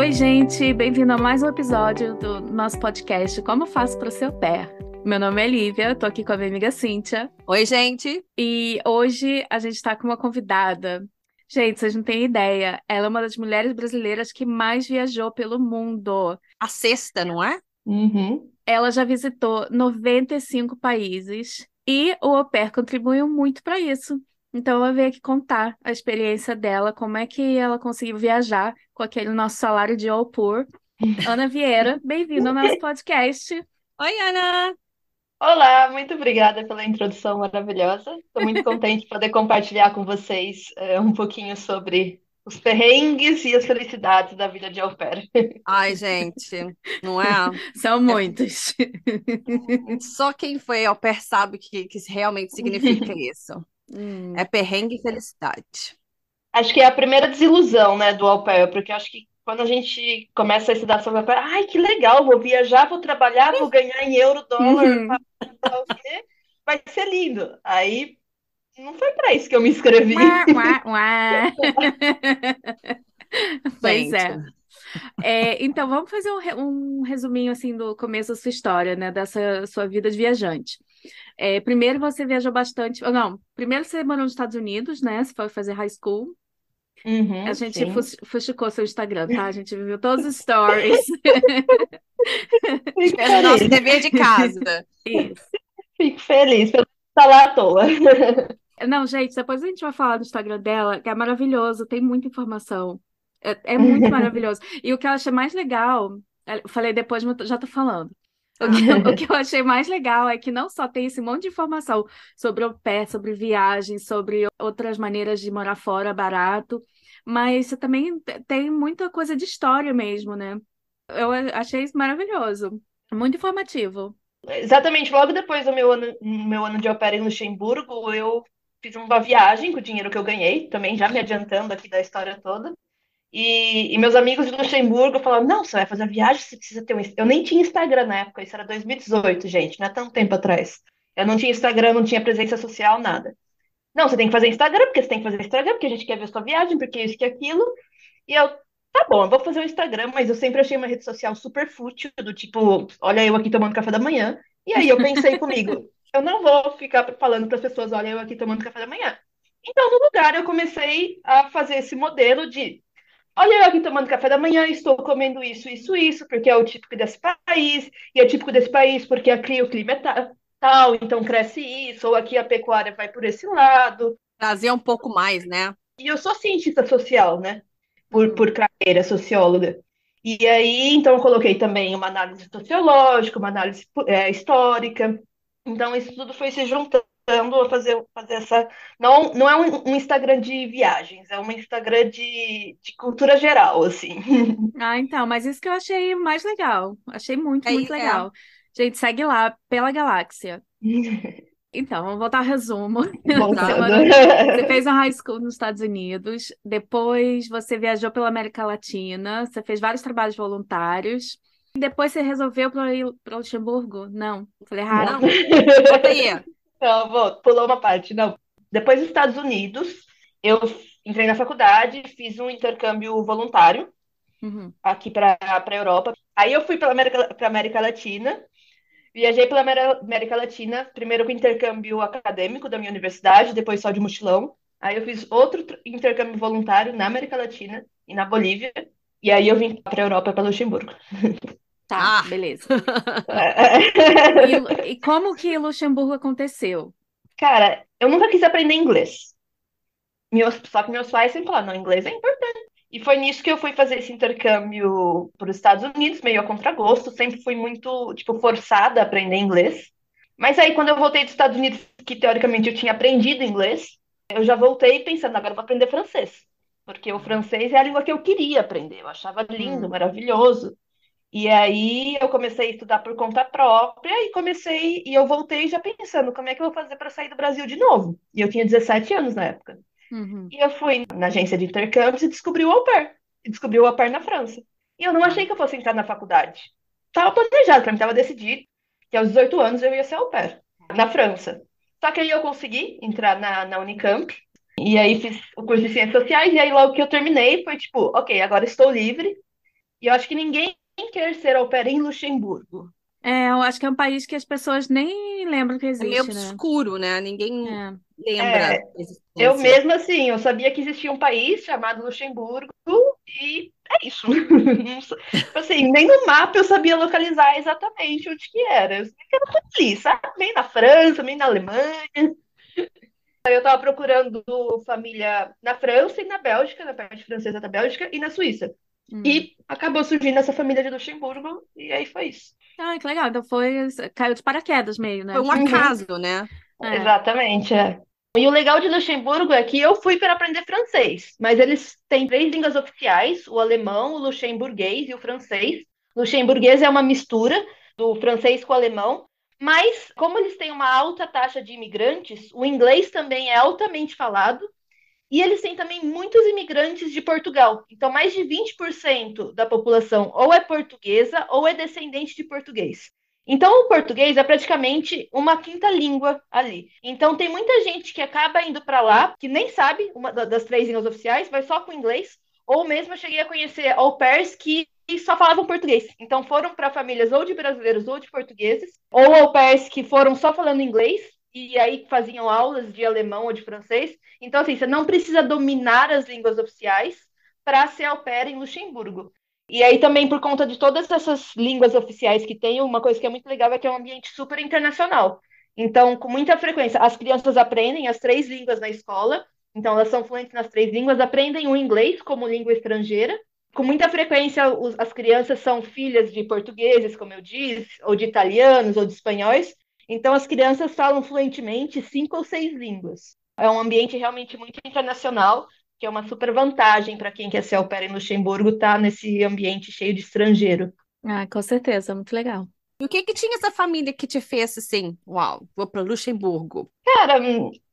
Oi, gente, bem-vindo a mais um episódio do nosso podcast Como Faço para o Seu Pé. Meu nome é Lívia, tô aqui com a minha amiga Cíntia. Oi, gente. E hoje a gente está com uma convidada. Gente, vocês não têm ideia, ela é uma das mulheres brasileiras que mais viajou pelo mundo. A sexta, não é? Uhum. Ela já visitou 95 países e o au pair contribuiu muito para isso. Então ela veio aqui contar a experiência dela, como é que ela conseguiu viajar com aquele nosso salário de au pair. Ana Vieira, bem-vinda ao nosso podcast. Oi, Ana. Olá, muito obrigada pela introdução maravilhosa. Estou muito contente de poder compartilhar com vocês eh, um pouquinho sobre os perrengues e as felicidades da vida de au pair. Ai, gente, não é? São muitos. Só quem foi au pair sabe o que, que realmente significa isso. Hum. É perrengue e felicidade. Acho que é a primeira desilusão, né, do au pair, porque acho que quando a gente começa a estudar sobre au pair, ai, que legal, vou viajar, vou trabalhar, vou ganhar em euro, dólar, Uhum. vai ser lindo. Aí não foi para isso que eu me inscrevi. Uá, uá, uá. Pois é. É, então, vamos fazer um, um resuminho assim do começo da sua história, né? Dessa sua vida de viajante. É, primeiro você viajou bastante. ou Não, primeiro você morou nos Estados Unidos, né? Você foi fazer high school. Uhum, A gente fuxicou seu Instagram, tá? A gente viu todos os stories. Fico o nosso dever de casa. Isso. fico feliz pelo estar lá à toa. Não, gente, depois a gente vai falar do Instagram dela, que é maravilhoso, tem muita informação. É, é muito maravilhoso. E o que eu achei mais legal, eu falei depois, mas já tô falando. O que, eu- o que eu achei mais legal é que não só tem esse monte de informação sobre o pé, sobre viagem, sobre outras maneiras de morar fora barato, mas você também te- tem muita coisa de história mesmo, né? Eu achei isso maravilhoso. Muito informativo. Exatamente, logo depois do meu ano, meu ano de pair em Luxemburgo, eu fiz uma viagem com o dinheiro que eu ganhei, também já me adiantando aqui da história toda. E, e meus amigos de Luxemburgo falaram: Não, você vai fazer a viagem, você precisa ter um. Inst-" Eu nem tinha Instagram na época, isso era 2018, gente, não é tão tempo atrás. Eu não tinha Instagram, não tinha presença social, nada. Não, você tem que fazer Instagram, porque você tem que fazer Instagram, porque a gente quer ver sua viagem, porque isso, que aquilo. E eu, tá bom, eu vou fazer o Instagram, mas eu sempre achei uma rede social super fútil, do tipo, olha eu aqui tomando café da manhã. E aí eu pensei comigo, eu não vou ficar falando para as pessoas, olha eu aqui tomando café da manhã. Então, no lugar, eu comecei a fazer esse modelo de, olha eu aqui tomando café da manhã, estou comendo isso, isso, isso, porque é o típico desse país, e é típico desse país porque aqui o clima é ta- tal, então cresce isso, ou aqui a pecuária vai por esse lado. Trazer um pouco mais, né? E eu sou cientista social, né? Por, por carreira, socióloga. E aí, então, eu coloquei também uma análise sociológica, uma análise é, histórica. Então, isso tudo foi se juntando a fazer, fazer essa. Não, não é um, um Instagram de viagens, é um Instagram de, de cultura geral, assim. Ah, então, mas isso que eu achei mais legal. Achei muito, É, muito é. legal. Gente, segue lá, pela Galáxia. Então, vamos voltar ao resumo. Você, fez a high school nos Estados Unidos, depois você viajou pela América Latina, você fez vários trabalhos voluntários, e depois você resolveu para ir para Luxemburgo? Não, falei errado. Não, bota aí. Não, vou, pulou uma parte. Não. Depois dos Estados Unidos, eu entrei na faculdade, fiz um intercâmbio voluntário Uhum. aqui para a Europa. Aí eu fui para América, para América Latina, viajei pela América Latina, primeiro com intercâmbio acadêmico da minha universidade, depois só de mochilão. Aí eu fiz outro tr- intercâmbio voluntário na América Latina e na Bolívia. E aí eu vim para a Europa, para Luxemburgo. Tá, Ah. beleza. E, e como que Luxemburgo aconteceu? Cara, eu nunca quis aprender inglês. Meus, só que meus pais sempre falaram, não, inglês é importante. E foi nisso que eu fui fazer esse intercâmbio para os Estados Unidos, meio a contragosto. Sempre fui muito, tipo, forçada a aprender inglês. Mas aí, quando eu voltei dos Estados Unidos, que teoricamente eu tinha aprendido inglês, eu já voltei pensando, agora eu vou aprender francês. Porque o francês é a língua que eu queria aprender. Eu achava lindo, Hum. maravilhoso. E aí eu comecei a estudar por conta própria e comecei, e eu voltei já pensando como é que eu vou fazer para sair do Brasil de novo. E eu tinha 17 anos na época. Uhum. E eu fui na agência de intercâmbios e descobri o au pair. Descobri o au pair na França. E eu não achei que eu fosse entrar na faculdade. Tava planejado, para mim tava decidido que aos 18 anos eu ia ser au pair na França. Só que aí eu consegui entrar na, na Unicamp. E aí fiz o curso de Ciências Sociais. E aí logo que eu terminei foi tipo, ok, agora estou livre. E eu acho que ninguém quer ser au pair em Luxemburgo. É, eu acho que é um país que as pessoas nem lembram que É meio existe, né? obscuro, né? Ninguém É. lembra É. Eu mesma, assim, eu sabia que existia um país chamado Luxemburgo e é isso. Tipo Assim, nem no mapa eu sabia localizar exatamente onde que era. Eu sabia que era tudo ali, sabe? Meio na França, meio na Alemanha. Eu tava procurando família na França e na Bélgica, na parte francesa da Bélgica e na Suíça. Hum. E acabou surgindo essa família de Luxemburgo e aí foi isso. Ah, que legal. Então foi, caiu de paraquedas meio, né? Foi um acaso, né? É. Exatamente, é. E o legal de Luxemburgo é que eu fui para aprender francês, mas eles têm três línguas oficiais: o alemão, o luxemburguês e o francês. Luxemburguês é uma mistura do francês com o alemão, mas como eles têm uma alta taxa de imigrantes, o inglês também é altamente falado. E eles têm também muitos imigrantes de Portugal. Então, mais de 20% da população ou é portuguesa ou é descendente de português. Então, o português é praticamente uma quinta língua ali. Então, tem muita gente que acaba indo para lá, que nem sabe uma da- das três línguas oficiais, vai só com inglês, ou mesmo eu cheguei a conhecer au pairs que só falavam português. Então, foram para famílias ou de brasileiros ou de portugueses, ou au pairs que foram só falando inglês, e aí faziam aulas de alemão ou de francês. Então, assim, você não precisa dominar as línguas oficiais para ser au pair em Luxemburgo. E aí também por conta de todas essas línguas oficiais que tem, uma coisa que é muito legal é que é um ambiente super internacional. Então, com muita frequência, as crianças aprendem as três línguas na escola, então elas são fluentes nas três línguas, aprendem o inglês como língua estrangeira. Com muita frequência, os- as crianças são filhas de portugueses, como eu disse, ou de italianos, ou de espanhóis. Então, as crianças falam fluentemente cinco ou seis línguas. É um ambiente realmente muito internacional que é uma super vantagem para quem quer ser au pair em Luxemburgo, estar nesse ambiente cheio de estrangeiro. Ah, com certeza, muito legal. E o que que tinha essa família que te fez assim? Uau, vou para Luxemburgo. Cara,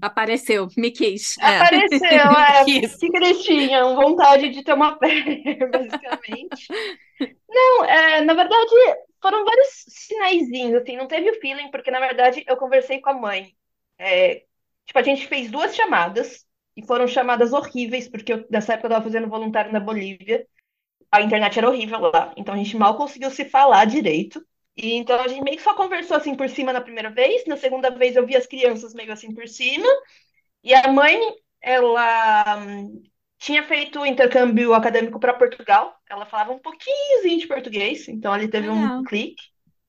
Apareceu, me quis. Apareceu, é, Quis. o que que eles tinham? Vontade de ter uma pair, basicamente. Não, é, na verdade, foram vários sinaizinhos, assim, não teve o feeling, porque, na verdade, eu conversei com a mãe. É, tipo, a gente fez duas chamadas, e foram chamadas horríveis, porque eu, nessa época eu estava fazendo voluntário na Bolívia, a internet era horrível lá, então a gente mal conseguiu se falar direito. E então a gente meio que só conversou assim por cima na primeira vez, na segunda vez eu vi as crianças meio assim por cima, e a mãe, ela tinha feito o intercâmbio acadêmico para Portugal, ela falava um pouquinhozinho de português, então ali teve um clique.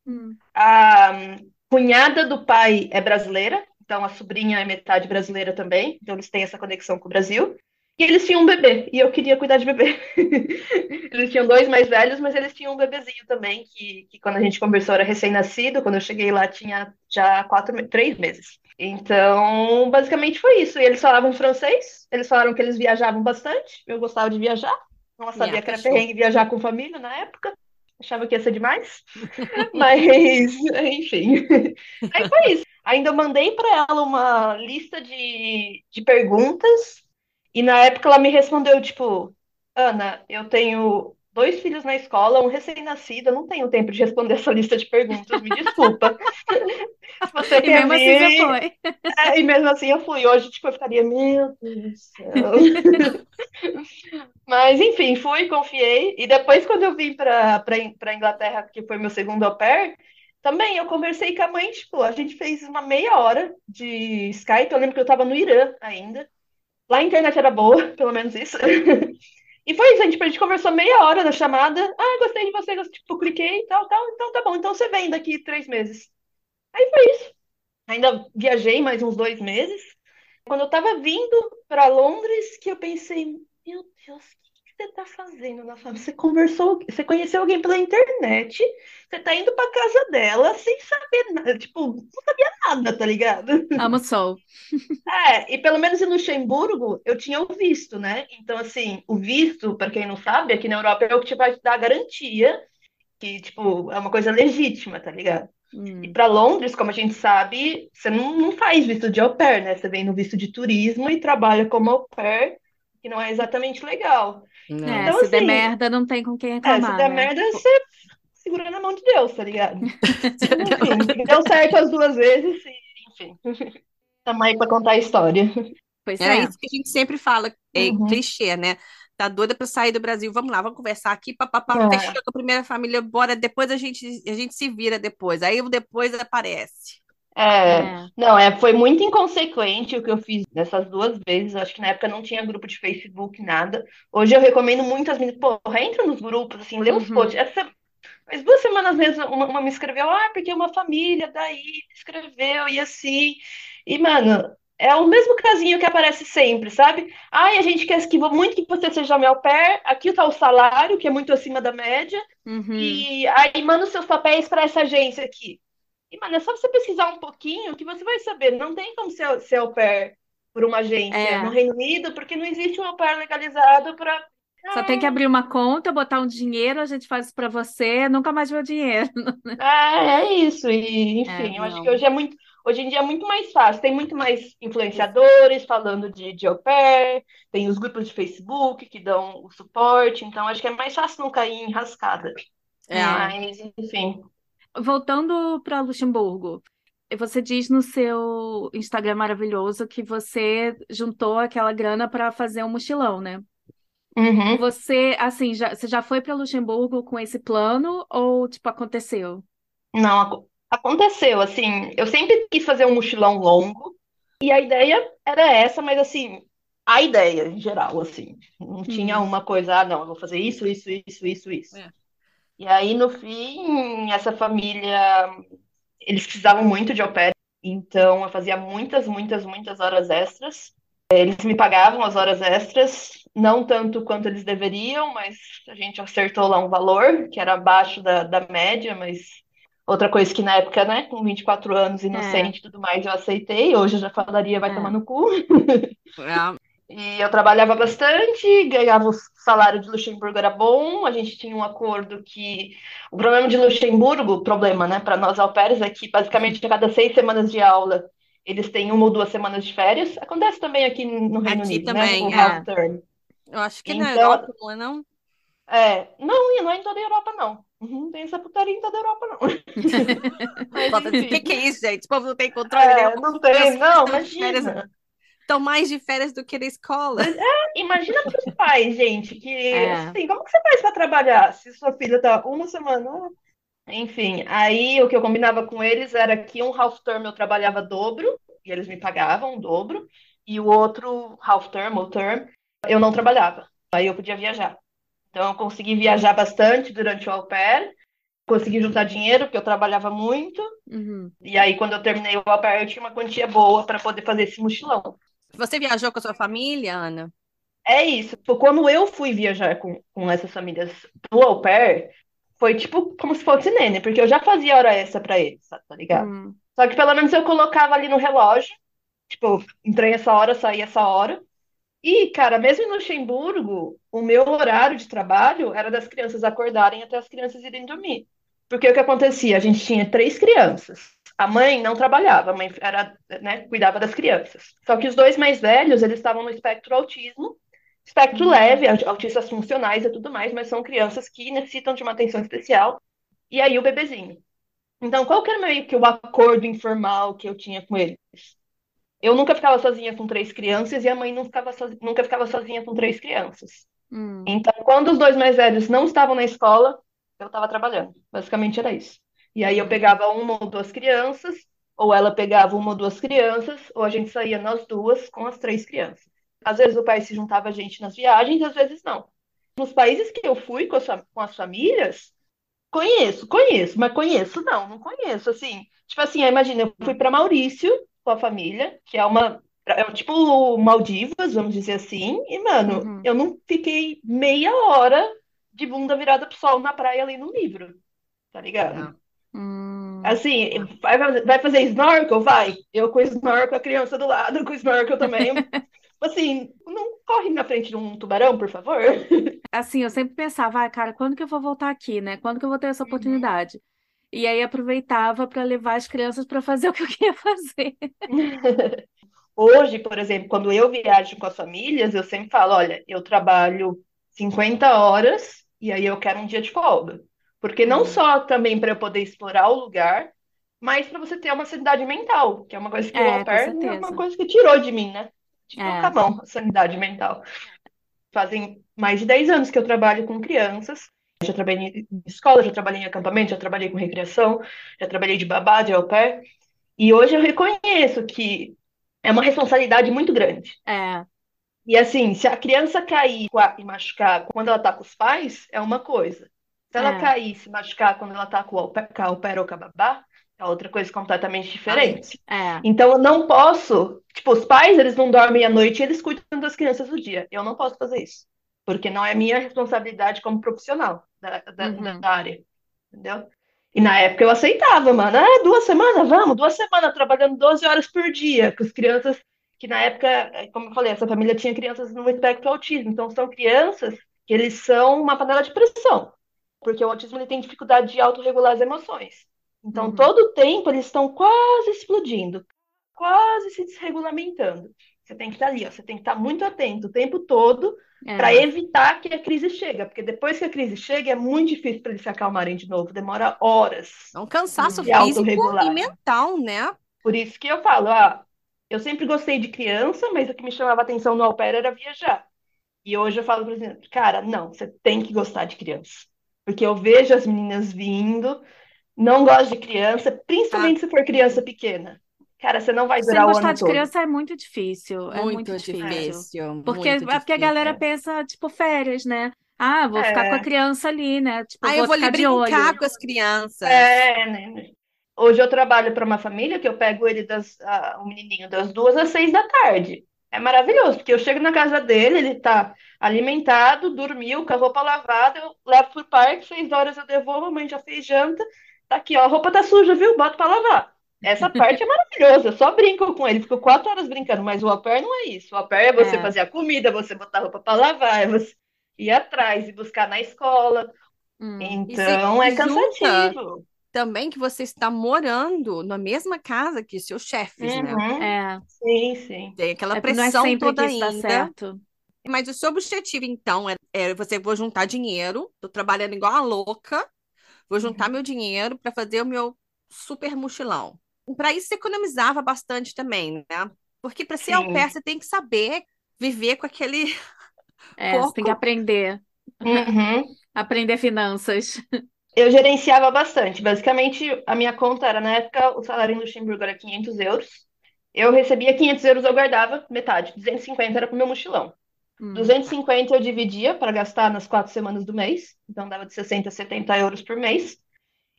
Hum. A hum, cunhada do pai é brasileira, então a sobrinha é metade brasileira também, então eles têm essa conexão com o Brasil. E eles tinham um bebê, e eu queria cuidar de bebê. Eles tinham dois mais velhos, mas eles tinham um bebezinho também, que, que quando a gente conversou era recém-nascido, quando eu cheguei lá tinha já quatro, três meses. Então, basicamente foi isso. E eles falavam francês, eles falaram que eles viajavam bastante, eu gostava de viajar, não sabia que era perrengue viajar com família na época, achava que ia ser demais, mas, enfim. Aí foi isso. Ainda mandei para ela uma lista de, de perguntas, e na época ela me respondeu, tipo, Ana, eu tenho dois filhos na escola, um recém-nascido, eu não tenho tempo de responder essa lista de perguntas, me desculpa. Você E mesmo assim vir, já foi. é, e mesmo assim eu fui. Hoje, tipo, eu ficaria, meu Deus do céu. Mas, enfim, fui, confiei. E depois, quando eu vim para para Inglaterra, que foi meu segundo au pair, também eu conversei com a mãe, tipo, a gente fez uma meia hora de Skype. Eu lembro que eu estava no Irã ainda. Lá a internet era boa, pelo menos isso. E foi isso, a gente, a gente conversou meia hora na chamada. Ah, gostei de você, gostei, tipo, cliquei e tal, tal. Então tá bom, então você vem daqui três meses. Aí foi isso. Ainda viajei mais uns dois meses. Quando eu tava vindo para Londres, que eu pensei, meu Deus, você tá fazendo na família? Você conversou, você conheceu alguém pela internet, você tá indo pra casa dela sem saber nada, tipo, não sabia nada, tá ligado? Amo o sol. É, e pelo menos em Luxemburgo eu tinha o visto, né? Então, assim, o visto, para quem não sabe, aqui na Europa é o que te vai dar a garantia que, tipo, é uma coisa legítima, tá ligado? Hum. E para Londres, como a gente sabe, você não, não faz visto de au pair, né? Você vem no visto de turismo e trabalha como au pair, que não é exatamente legal. Não. É, Então, se der assim, merda, não tem com quem É, se reclamar, der né? merda, você segura na mão de Deus, tá ligado? Enfim, deu certo as duas vezes e, enfim. Tamo aí pra contar a história. Pois Era é. isso que a gente sempre fala, é Uhum. clichê, né? tá doida pra sair do Brasil. Vamos lá, vamos conversar aqui, papapá, É. fechou com a primeira família, bora. Depois a gente, a gente se vira depois. Aí o depois aparece. É, É. não, é, foi muito inconsequente o que eu fiz nessas duas vezes. Acho que na época não tinha grupo de Facebook, nada. Hoje eu recomendo muito as meninas, porra, entra nos grupos, assim, lê uns Uhum. posts. Essa, faz duas semanas mesmo, uma, uma me escreveu, ah, porque uma família daí me escreveu e assim. E, mano, é o mesmo casinho que aparece sempre, sabe? Ai, a gente quer que muito que você seja meu pair, aqui tá o salário, que é muito acima da média. Uhum. E aí manda os seus papéis para essa agência aqui. E, mano, é só você pesquisar um pouquinho que você vai saber. Não tem como ser, ser au pair por uma agência É. no Reino Unido, porque não existe um au pair legalizado para. Só tem que abrir uma conta, botar um dinheiro, a gente faz isso pra você, nunca mais vê o dinheiro. É, é isso. E, enfim, É, eu acho que hoje é muito. Hoje em dia é muito mais fácil. Tem muito mais influenciadores falando de, de au pair, tem os grupos de Facebook que dão o suporte, então acho que é mais fácil não cair em rascada. É. Mas, enfim. Voltando para Luxemburgo, você diz no seu Instagram maravilhoso que você juntou aquela grana para fazer um mochilão, né? Uhum. Você, assim, já, você já foi para Luxemburgo com esse plano ou, tipo, aconteceu? Não, aco- aconteceu, assim, eu sempre quis fazer um mochilão longo, e a ideia era essa, mas assim, a ideia em geral, assim, não tinha Uhum. uma coisa, ah, não, eu vou fazer isso, isso, isso, isso, isso. É. E aí, no fim, essa família, eles precisavam muito de au pair, então eu fazia muitas, muitas, muitas horas extras. Eles me pagavam as horas extras, não tanto quanto eles deveriam, mas a gente acertou lá um valor que era abaixo da, da média, mas outra coisa que na época, né, com 24 anos, inocente e tudo mais, eu aceitei. Hoje eu já falaria, vai É. tomar no cu. É. E eu trabalhava bastante, ganhava o salário de Luxemburgo era bom, a gente tinha um acordo que o problema de Luxemburgo, problema, né, para nós au pairs é que basicamente a cada seis semanas de aula eles têm uma ou duas semanas de férias. Acontece também aqui no Reino Aqui Unido, também, né, o é. Eu acho que na Então- Europa não é não? É, não, e não é em toda a Europa, não. Não tem essa putaria em toda a Europa, não. O que que é isso, gente? Esse povo não tem controle É, nenhum. não tem, não, imagina. Estão mais de férias do que na escola. Imagina para os pais, gente, que É. assim, como que você faz para trabalhar se sua filha tá uma semana? Enfim, aí o que eu combinava com eles era que um half term eu trabalhava dobro, e eles me pagavam o dobro, e o outro half term ou term eu não trabalhava. Aí eu podia viajar. Então eu consegui viajar bastante durante o au pair, consegui juntar dinheiro, porque eu trabalhava muito, Uhum. e aí quando eu terminei o au pair eu tinha uma quantia boa para poder fazer esse mochilão. Você viajou com a sua família, Ana? É isso. Tipo, Quando eu fui viajar com, com essas famílias do au pair, foi tipo como se fosse nene, porque eu já fazia hora extra pra eles, tá tá ligado? Hum. Só que pelo menos eu colocava ali no relógio, tipo, entrei essa hora, saí essa hora. E, cara, mesmo em Luxemburgo, o meu horário de trabalho era das crianças acordarem até as crianças irem dormir. Porque o que acontecia? A gente tinha três crianças. A mãe não trabalhava, a mãe era, né, cuidava das crianças. Só que os dois mais velhos, eles estavam no espectro autismo, espectro Uhum. leve, autistas funcionais e tudo mais, mas são crianças que necessitam de uma atenção especial. E aí o bebezinho. Então, qual que era meio que o acordo informal que eu tinha com eles? Eu nunca ficava sozinha com três crianças e a mãe ficava sozi- nunca ficava sozinha com três crianças. Hum. Então, quando os dois mais velhos não estavam na escola, eu estava trabalhando. Basicamente era isso. E aí eu pegava uma ou duas crianças, ou ela pegava uma ou duas crianças, ou a gente saía nós duas com as três crianças. Às vezes o pai se juntava a gente nas viagens, às vezes não. Nos países que eu fui com as, com as famílias, conheço, conheço, mas conheço não, não conheço. Assim, tipo assim, imagina, eu fui para Maurício com a família, que é uma é tipo Maldivas, vamos dizer assim, e mano, Uhum. eu não fiquei meia hora de bunda virada pro sol na praia ali no livro, tá ligado? Hum. Assim, vai, fazer snorkel? Vai. Eu com snorkel, a criança do lado com snorkel também. Assim, não corre na frente de um tubarão, por favor. Assim, eu sempre pensava, ah, cara, quando que eu vou voltar aqui, né? Quando que eu vou ter essa Uhum. oportunidade? E aí aproveitava para levar as crianças para fazer o que eu queria fazer. Hoje, por exemplo, quando eu viajo com as famílias, eu sempre falo, olha, eu trabalho 50 horas e aí eu quero um dia de folga. Porque não Uhum. só também para eu poder explorar o lugar, mas para você ter uma sanidade mental, que é uma coisa que É, com pair é uma coisa que tirou de mim, né? Tirou É. com a mão a sanidade mental. Fazem mais de 10 anos que eu trabalho com crianças. Já trabalhei em escola, já trabalhei em acampamento, já trabalhei com recreação, já trabalhei de babá, de au pair. E hoje eu reconheço que é uma responsabilidade muito grande. É. E assim, se a criança cair e machucar quando ela tá com os pais, é uma coisa. Se ela É. cair e se machucar quando ela tá com o au pair, com a au pair ou com a babá, é outra coisa completamente diferente. É. Então eu não posso, tipo, os pais, eles não dormem à noite e eles cuidam das crianças do dia. Eu não posso fazer isso, porque não é minha responsabilidade como profissional da, da, Uhum. da área, entendeu? E na época eu aceitava, mano. Ah, duas semanas, vamos, duas semanas trabalhando 12 horas por dia, com as crianças que na época, eh, como eu falei, essa família tinha crianças no espectro autismo, então são crianças que eles são uma panela de pressão, porque o autismo ele tem dificuldade de autorregular as emoções. Então, Uhum. todo o tempo eles estão quase explodindo, quase se desregulamentando. Você tem que estar ali, ó, você tem que estar muito atento o tempo todo É. para evitar que a crise chegue, porque depois que a crise chega é muito difícil para eles se acalmarem de novo, demora horas. É um cansaço físico e mental, né? Por isso que eu falo, ah, eu sempre gostei de criança, mas o que me chamava atenção no au pair era viajar. E hoje eu falo, por exemplo, cara, não, você tem que gostar de criança. Porque eu vejo as meninas vindo, não gosto de criança, principalmente se for criança pequena. Cara, você não vai Sem durar o gostar ano de todo. criança é muito difícil. É Muito muito difícil. difícil. Porque, muito é porque a galera difícil. pensa, tipo, férias, né? Ah, vou ficar com a É. criança ali, né? Tipo, Aí eu vou ali ficar de olho. brincar com as crianças. É, né? Hoje eu trabalho para uma família que eu pego ele das, ah, o menininho das duas às seis da tarde. É maravilhoso, porque eu chego na casa dele, ele tá alimentado, dormiu, com a roupa lavada, eu levo pro parque, seis horas eu devolvo, a mãe já fez janta, tá aqui, ó, a roupa tá suja, viu? Bota para lavar. Essa parte é maravilhosa, eu só brinco com ele, fico quatro horas brincando, mas o au pair não é isso. O au pair é você É. fazer a comida, você botar a roupa para lavar, é você ir atrás e buscar na escola. Hum. Então é cansativo. Também que você está morando na mesma casa que seus chefes, né? Uhum. É, Sim, sim. Tem aquela é, não é pressão sempre toda que ainda. certo. Mas o seu objetivo, então, é, é você vou juntar dinheiro. Tô trabalhando igual a louca. Vou juntar meu dinheiro para fazer o meu super mochilão. Para isso, você economizava bastante também, né? Porque para ser au pair, você tem que saber viver com aquele. É, você tem que Pouco. aprender. Uhum. Aprender finanças. Eu gerenciava bastante. Basicamente, a minha conta era, na época, o salário em Luxemburgo era 500 euros. Eu recebia 500 euros, eu guardava metade. 250 era pro meu mochilão. Hum. 250 eu dividia para gastar nas quatro semanas do mês. Então, dava de 60 a 70 euros por mês.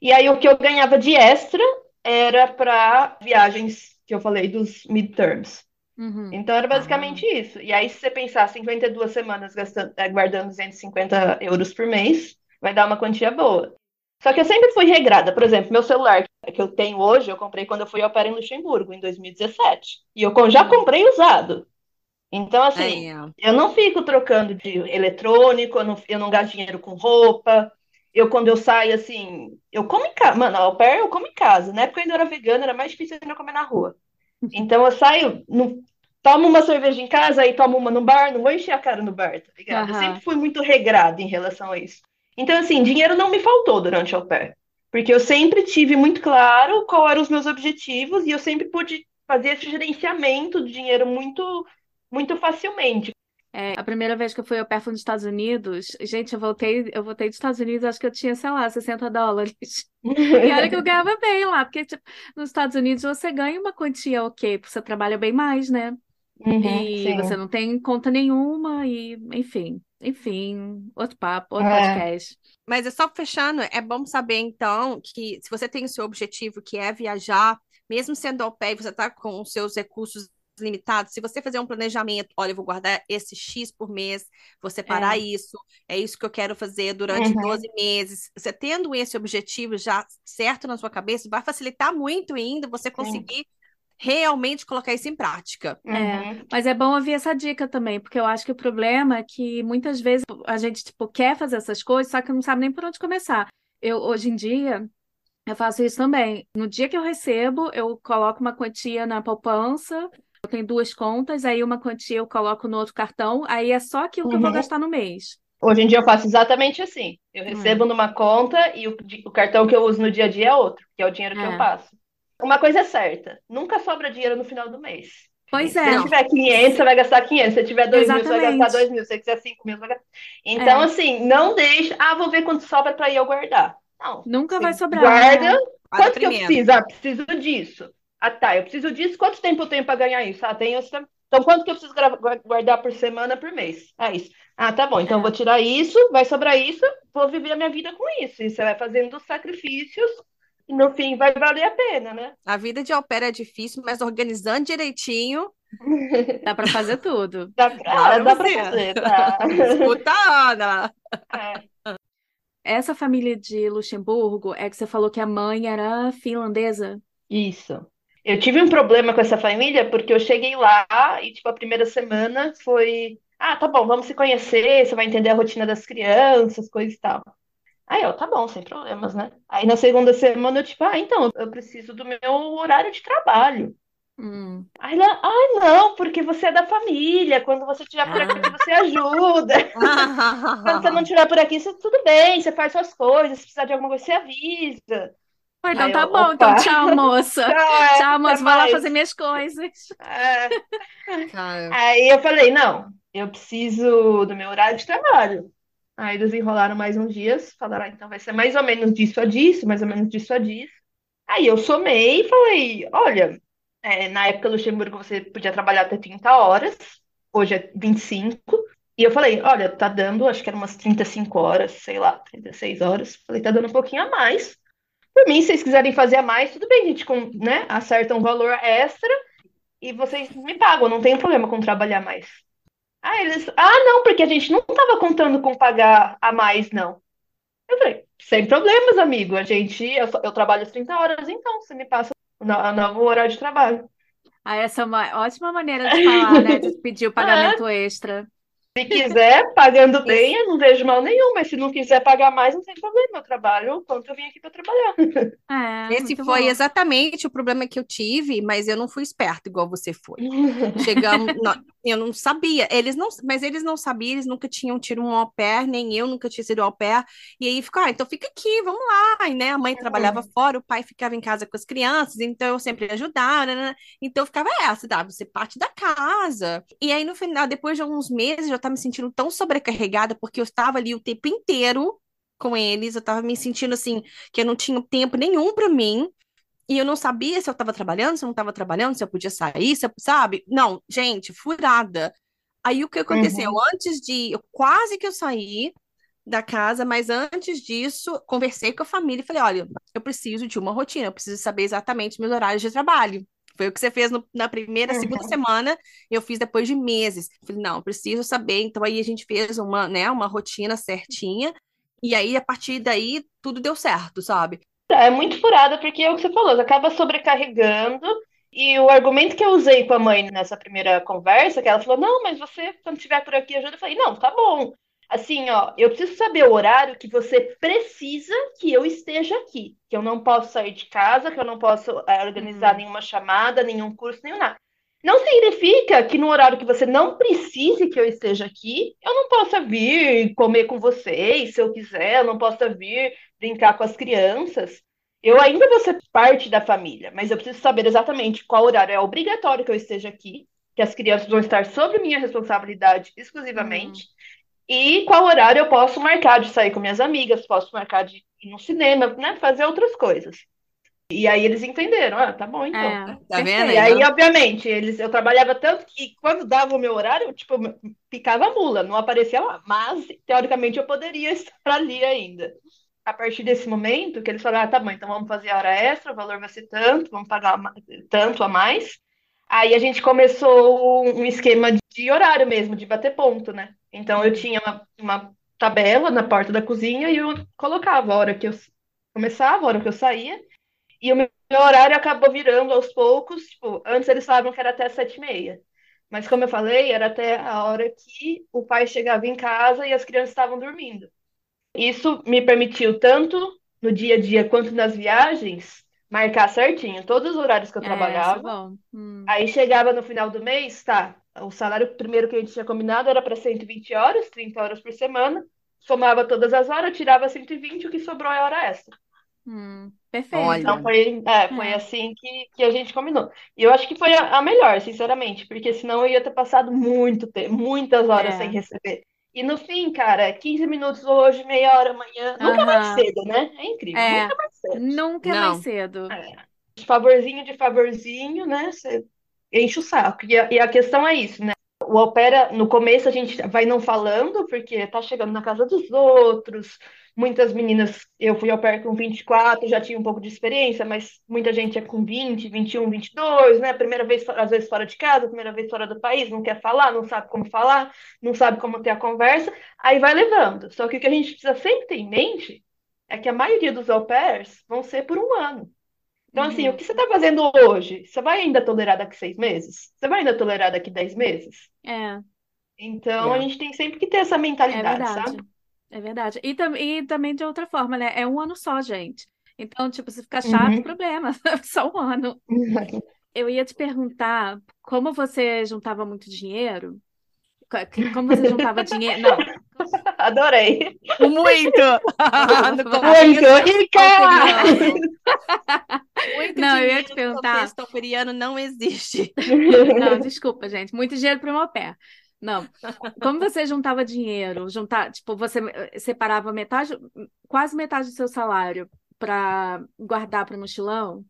E aí, o que eu ganhava de extra era para viagens que eu falei dos midterms. Uhum. Então era basicamente isso. E aí, se você pensar 52 semanas gastando, eh, guardando 250 euros por mês, vai dar uma quantia boa. Só que eu sempre fui regrada. Por exemplo, meu celular que eu tenho hoje, eu comprei quando eu fui ao pair em Luxemburgo, em 2017. E eu já comprei usado. Então, assim, É. eu não fico trocando de eletrônico, eu não, eu não gasto dinheiro com roupa. Eu, quando eu saio, assim, eu como em casa. Mano, au pair eu como em casa. Na época eu ainda era vegana, era mais difícil ainda comer na rua. Então eu saio, tomo uma cerveja em casa, aí tomo uma no bar, não vou encher a cara no bar, tá ligado? Eu Aham. sempre fui muito regrada em relação a isso. Então, assim, dinheiro não me faltou durante o pair. Porque eu sempre tive muito claro qual eram os meus objetivos e eu sempre pude fazer esse gerenciamento do dinheiro muito, muito facilmente. É, a primeira vez que eu fui ao pé foi nos Estados Unidos, gente, eu voltei, eu voltei dos Estados Unidos, acho que eu tinha, sei lá, 60 dólares. E olha que eu ganhava bem lá, porque tipo, nos Estados Unidos você ganha uma quantia ok, porque você trabalha bem mais, né? Uhum, E sim. você não tem conta nenhuma, e enfim, enfim, outro papo, outro É. podcast. Mas é só fechando, é bom saber então que se você tem o seu objetivo que é viajar, mesmo sendo au pair, você está com os seus recursos limitados, se você fazer um planejamento, olha, eu vou guardar esse X por mês, vou separar É. isso, é isso que eu quero fazer durante Uhum. 12 meses. Você tendo esse objetivo já certo na sua cabeça, vai facilitar muito ainda você conseguir realmente colocar isso em prática. Uhum. Mas é bom ouvir essa dica também, porque eu acho que o problema é que muitas vezes a gente, tipo, quer fazer essas coisas, só que não sabe nem por onde começar. Eu, hoje em dia, eu faço isso também. No dia que eu recebo, eu coloco uma quantia na poupança, eu tenho duas contas, aí uma quantia eu coloco no outro cartão, aí é só aquilo que eu vou Uhum. gastar no mês. Hoje em dia eu faço exatamente assim. Eu Hum. recebo numa conta e o, o cartão que eu uso no dia a dia é outro, que é o dinheiro que É. eu passo. Uma coisa é certa, nunca sobra dinheiro no final do mês. Pois Se é. você tiver 500, você vai gastar 500. Se você tiver 2 mil, você vai gastar 2 mil. Se você quiser 5 mil, você vai gastar. Então, É. assim, não deixe. Ah, vou ver quanto sobra para eu guardar. Não. Nunca vai sobrar. guarda. né? Quanto que eu preciso? Ah, preciso disso. Ah, tá. Eu preciso disso. Quanto tempo eu tenho para ganhar isso? Ah, tenho. Então, quanto que eu preciso guardar por semana, por mês? É isso. Ah, tá bom. Então, É. eu vou tirar isso, vai sobrar isso, vou viver a minha vida com isso. E você vai fazendo os sacrifícios e no fim vai valer a pena, né? A vida de au pair é difícil, mas organizando direitinho, Dá pra fazer tudo. Dá Claro, dá pra você. fazer, tá? escuta Ana. É. Essa família de Luxemburgo é que você falou que a mãe era finlandesa? Isso. Eu tive um problema com essa família porque eu cheguei lá e, tipo, a primeira semana foi. Ah, tá bom, vamos se conhecer, você vai entender a rotina das crianças, coisa e tal. Aí eu, tá bom, sem problemas, né? Aí na segunda semana eu, tipo, ah, então, eu preciso do meu horário de trabalho. Hum. Aí ela, ah, não, porque você é da família, quando você estiver por aqui, Ah. você ajuda. Quando você não estiver por aqui, você, tudo bem, você faz suas coisas, se precisar de alguma coisa, você avisa. Pô, então Aí tá eu, bom, então opa. tchau, moça. Então, é, Tchau, moça, até vou lá fazer minhas coisas. É. Cara, Aí eu falei, não, eu preciso do meu horário de trabalho. Aí eles enrolaram mais uns dias, falaram, ah, então vai ser mais ou menos disso a disso, mais ou menos disso a disso. Aí eu somei e falei, olha, é, na época Luxemburgo você podia trabalhar até 30 horas, hoje é 25. E eu falei, olha, tá dando, acho que eram umas 35 horas, sei lá, 36 horas. Falei, tá dando um pouquinho a mais. Por mim, se vocês quiserem fazer a mais, tudo bem, a gente, com- né, acerta um valor extra e vocês me pagam, não tem problema com trabalhar mais. Ah, eles, ah, não, porque a gente não estava contando com pagar a mais, não. Eu falei, sem problemas, amigo, a gente, eu, eu trabalho as 30 horas, então você me passa o no- o novo horário de trabalho. Ah, essa é uma ótima maneira de falar, né? De pedir o pagamento extra. Se quiser, pagando bem, eu não vejo mal nenhum, mas se não quiser pagar mais, não tem problema, eu trabalho o quanto eu vim aqui para trabalhar. É, esse foi bom. exatamente o problema que eu tive, mas eu não fui esperta igual você foi. Chegamos, eu não sabia, eles não, mas eles não sabiam, eles nunca tinham tido um au pair, nem eu nunca tinha sido au pair, e aí ficou, ah, então fica aqui, vamos lá, e né, a mãe trabalhava fora, o pai ficava em casa com as crianças, então eu sempre ajudava, né, né, então ficava essa, tá, você parte da casa, e aí no final, depois de alguns meses, eu já estava me sentindo tão sobrecarregada, porque eu estava ali o tempo inteiro com eles, eu estava me sentindo assim, que eu não tinha tempo nenhum para mim, e eu não sabia se eu estava trabalhando, se eu não estava trabalhando, se eu podia sair, se eu- sabe? Não, gente, furada. Aí o que aconteceu? Antes de. eu- Quase que eu saí da casa, mas antes disso, conversei com a família e falei: olha, eu preciso de uma rotina, eu preciso saber exatamente meus horários de trabalho. Foi o que você fez no- na primeira, segunda semana, eu fiz depois de meses. Falei, não, preciso saber. Então aí a gente fez uma, né, uma rotina certinha. E aí, a partir daí, tudo deu certo, sabe? É muito furada, porque é o que você falou, você acaba sobrecarregando. E o argumento que eu usei com a mãe nessa primeira conversa, que ela falou: Não, mas você, quando estiver por aqui, ajuda. Eu falei: Não, tá bom. Assim, ó, eu preciso saber o horário que você precisa que eu esteja aqui. Que eu não posso sair de casa, que eu não posso é, organizar Hum. nenhuma chamada, nenhum curso, nenhum nada. Não significa que no horário que você não precise que eu esteja aqui, eu não possa vir comer com vocês, se eu quiser, eu não possa vir brincar com as crianças. Eu ainda vou ser parte da família, mas eu preciso saber exatamente qual horário é obrigatório que eu esteja aqui, que as crianças vão estar sob minha responsabilidade exclusivamente, e qual horário eu posso marcar de sair com minhas amigas, posso marcar de ir no cinema, né, fazer outras coisas. E aí eles entenderam, ah, tá bom então. É, Tá perfeito. vendo E aí, obviamente, eles, eu trabalhava tanto que quando dava o meu horário, eu, tipo, ficava mula, não aparecia lá. Mas, teoricamente, eu poderia estar ali ainda. A partir desse momento, que eles falaram, ah, tá bom, então vamos fazer a hora extra, o valor vai ser tanto, vamos pagar tanto a mais. Aí a gente começou um esquema de horário mesmo, de bater ponto, né? Então eu tinha uma, uma tabela na porta da cozinha e eu colocava a hora que eu começava, a hora que eu saía. E o meu horário acabou virando aos poucos, tipo, antes eles falavam que era até sete e meia. Mas como eu falei, era até a hora que o pai chegava em casa e as crianças estavam dormindo. Isso me permitiu, tanto no dia a dia quanto nas viagens, marcar certinho todos os horários que eu É, é trabalhava. Hum. Aí chegava no final do mês, tá? O salário primeiro que a gente tinha combinado era para 120 horas, 30 horas por semana. Somava todas as horas, tirava 120, o que sobrou é hora extra. Hum. Perfeito. Olha. Então foi, é, foi É. assim que, que a gente combinou. E eu acho que foi a, a melhor, sinceramente, porque senão eu ia ter passado muito tempo, muitas horas É. sem receber. E no fim, cara, 15 minutos hoje, meia hora amanhã, nunca mais cedo, né? É incrível, É. nunca mais cedo. Nunca Não. mais cedo. É. De favorzinho de favorzinho, né? Você enche o saco. E a, e a questão é isso, né? O opera, no começo a gente vai não falando, porque tá chegando na casa dos outros. Muitas meninas, eu fui ao pair com 24, já tinha um pouco de experiência, mas muita gente é com 20, 21, 22, né? Primeira vez, às vezes, fora de casa, primeira vez fora do país, não quer falar, não sabe como falar, não sabe como ter a conversa, aí vai levando. Só que o que a gente precisa sempre ter em mente é que a maioria dos au pairs vão ser por um ano. Então, assim, Uhum. o que você está fazendo hoje, você vai ainda tolerar daqui seis meses? Você vai ainda tolerar daqui dez meses? É, Então, É. a gente tem sempre que ter essa é mentalidade, verdade. sabe? É verdade. E, tam e também de outra forma, né? É um ano só, gente. Então, tipo, se ficar chato, Uhum. problema. Só um ano. Eu ia te perguntar como você juntava muito dinheiro. Como você juntava dinheiro. Não, Adorei. Muito! Muito rica! Não, eu ia te perguntar. contexto tauperiano não existe. não, desculpa, gente. Muito dinheiro para o meu pé. Não. Como você juntava dinheiro? Juntar, tipo, você separava metade, quase metade do seu salário para guardar para o mochilão?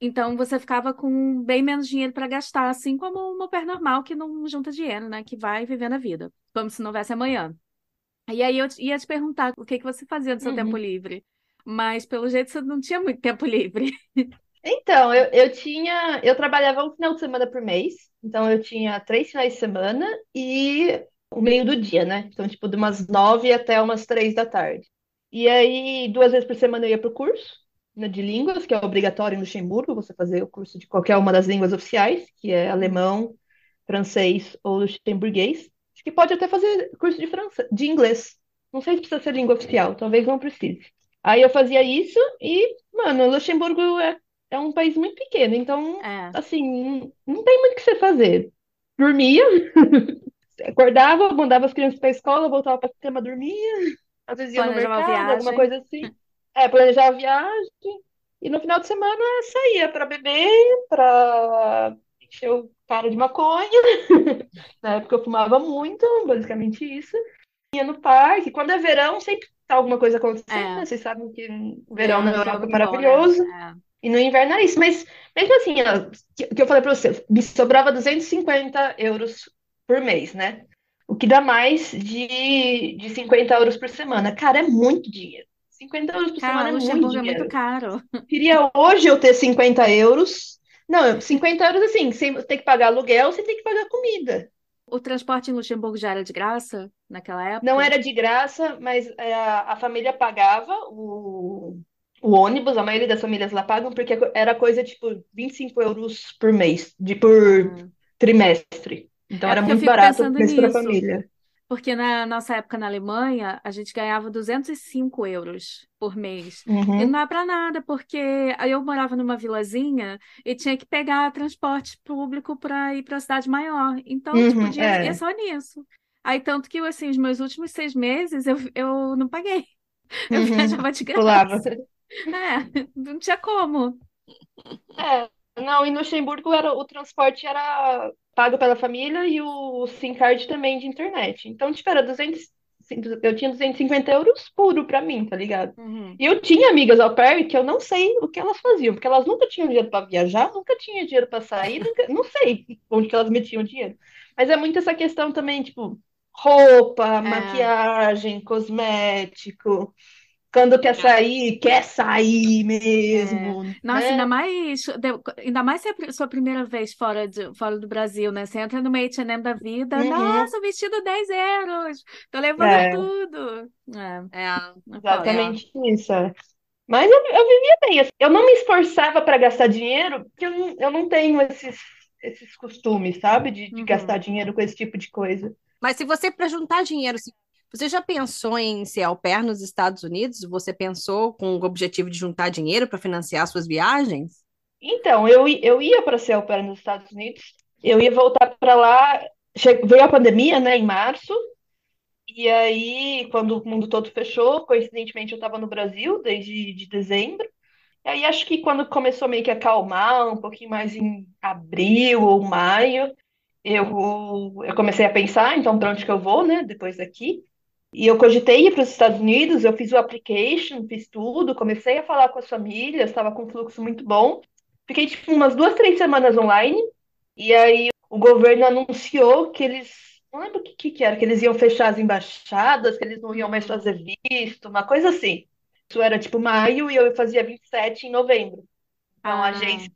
Então você ficava com bem menos dinheiro para gastar, assim como uma pé normal que não junta dinheiro, né? Que vai vivendo a vida, como se não houvesse amanhã. E aí eu ia te perguntar o que que você fazia no seu Uhum. tempo livre, mas pelo jeito você não tinha muito tempo livre. Então, eu, eu tinha, eu trabalhava um final de semana por mês, então eu tinha três finais de semana e o meio do dia, né? Então, tipo, de umas nove até umas três da tarde. E aí, duas vezes por semana eu ia pro curso, né, de línguas, que é obrigatório em Luxemburgo, você fazer o curso de qualquer uma das línguas oficiais, que é alemão, francês ou luxemburguês. Acho que pode até fazer curso de frança, de inglês. Não sei se precisa ser língua oficial, talvez não precise. Aí eu fazia isso e, mano, Luxemburgo é, é um país muito pequeno, então, É. assim, não, tem muito o que você fazer. Dormia, acordava, mandava as crianças para a escola, voltava para cama, dormia, às vezes ia no Planejava a mercado, alguma coisa assim. É, planejava a viagem. E no final de semana saía para beber, para encher o cara de maconha. Na época eu fumava muito, basicamente isso. Ia no parque. Quando é verão, sempre tá alguma coisa acontecendo, É. né? Vocês sabem que o verão na É, é Europa é muito bom, né? maravilhoso. É. E no inverno é isso. Mas mesmo assim, ó, que, eu falei pra você, me sobrava 250 euros por mês, né? O que dá mais de, de 50 euros por semana. Cara, é muito dinheiro. 50 euros por Cara, semana é muito Luxemburgo é muito dinheiro. caro. Queria hoje eu ter 50 euros. Não, 50 euros assim, sem ter que pagar aluguel, você tem que pagar comida. O transporte em Luxemburgo já era de graça naquela época? Não era de graça, mas é, a, a família pagava o, o ônibus, a maioria das famílias lá pagam, porque era coisa tipo 25 euros por mês, de por Ah. trimestre. Então É era muito barato para a família. Porque na nossa época na Alemanha, a gente ganhava 205 euros por mês. E Uhum. não é para nada, porque aí eu morava numa vilazinha e tinha que pegar transporte público para ir para a cidade maior. Então, tipo, Uhum, o dinheiro é. ia só nisso. Aí, tanto que, assim, os meus últimos seis meses eu, eu não paguei. Eu Uhum. viajava de Pulava. É, não tinha como. É, não, em Luxemburgo era, o transporte era pago pela família e o SIM card também de internet. Então, tipo, era 200, eu tinha 250 euros puro pra mim, tá ligado? Uhum. E eu tinha amigas au pair que eu não sei o que elas faziam, porque elas nunca tinham dinheiro pra viajar, nunca tinham dinheiro pra sair, nunca- não sei onde que elas metiam dinheiro. Mas é muito essa questão também, tipo, roupa, É. maquiagem, cosmético. Quando quer sair, quer sair mesmo, Nossa, né? ainda mais, ainda mais se é sua primeira vez fora, de, fora do Brasil, né? Você entra no H&M da vida, Uhum. nossa, o vestido 10 euros, tô levando É. tudo. É, É, é. Exatamente isso. é. Mas eu, eu vivia bem. assim. Eu não me esforçava para gastar dinheiro, porque eu não, eu não tenho esses, esses costumes, sabe? De, de Uhum. gastar dinheiro com esse tipo de coisa. Mas se você, para juntar dinheiro, se você já pensou em ser au pair nos Estados Unidos? Você pensou com o objetivo de juntar dinheiro para financiar suas viagens? Então, eu, eu ia para ser au pair nos Estados Unidos, eu ia voltar para lá. che- Veio a pandemia, né, em março, e aí, quando o mundo todo fechou, coincidentemente eu estava no Brasil desde de dezembro, E aí acho que quando começou meio que a acalmar, um pouquinho mais em abril ou maio, eu, eu comecei a pensar, então, para onde que eu vou, né, depois daqui. E eu cogitei ir para os Estados Unidos, eu fiz o application, fiz tudo, comecei a falar com as famílias, estava com um fluxo muito bom. Fiquei, tipo, umas duas, três semanas online, e aí o governo anunciou que eles, não lembro o que, que era, que eles iam fechar as embaixadas, que eles não iam mais fazer visto, uma coisa assim. Isso era, tipo, maio, e eu fazia 27 em novembro. Então, a Ah, agência,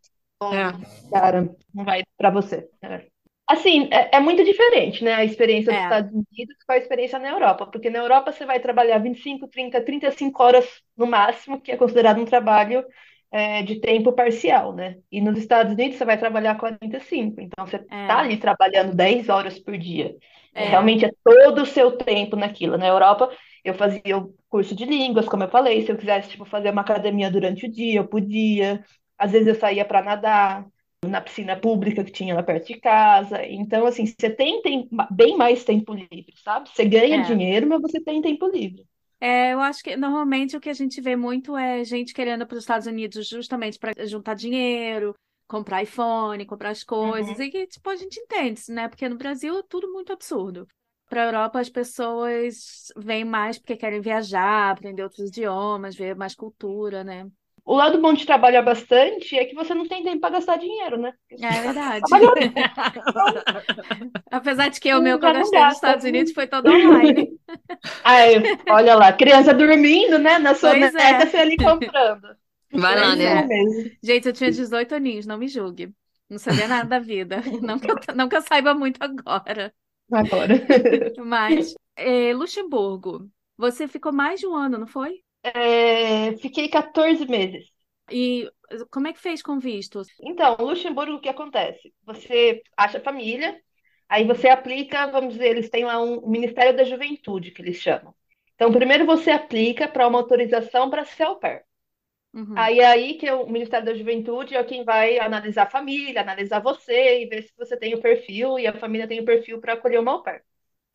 É. cara, não vai para você. É. Assim, é, é muito diferente, né, a experiência dos é, Estados Unidos com a experiência na Europa, porque na Europa você vai trabalhar 25, 30, 35 horas no máximo, que é considerado um trabalho é, de tempo parcial, né? E nos Estados Unidos você vai trabalhar 45, então você está é, ali trabalhando 10 horas por dia. É, realmente é todo o seu tempo naquilo. Na Europa, eu fazia o curso de línguas, como eu falei, se eu quisesse, tipo, fazer uma academia durante o dia, eu podia. Às vezes eu saía para nadar na piscina pública que tinha lá perto de casa. Então, assim, você tem, tem bem mais tempo livre, sabe? Você ganha é. dinheiro, mas você tem tempo livre. É, eu acho que normalmente o que a gente vê muito é gente querendo para os Estados Unidos justamente para juntar dinheiro, comprar iPhone, comprar as coisas, Uhum. e que, tipo, a gente entende, né? Porque no Brasil é tudo muito absurdo. Para a Europa, as pessoas vêm mais porque querem viajar, aprender outros idiomas, ver mais cultura, né? O lado bom de trabalhar bastante é que você não tem tempo para gastar dinheiro, né? Porque É verdade. Apesar de que o meu que eu gastei nos. Estados Unidos foi todo online. Ai, olha lá, criança dormindo, né? Na Pois soneca, é, você ali comprando. Vai lá, pois né? é. Gente, eu tinha 18 aninhos, não me julgue. Não sabia nada da vida. Não que eu, não que eu saiba muito agora. Agora. Mas, é, Luxemburgo, você ficou mais de um ano, não foi? É, fiquei 14 meses. E como é que fez com visto? Então, Luxemburgo, o que acontece? Você acha família, aí você aplica, vamos dizer, eles têm lá um Ministério da Juventude, que eles chamam. Então, primeiro você aplica para uma autorização para ser au pair. Uhum, Aí é aí que o Ministério da Juventude é quem vai analisar a família, analisar você e ver se você tem o perfil e a família tem o perfil para acolher uma au pair.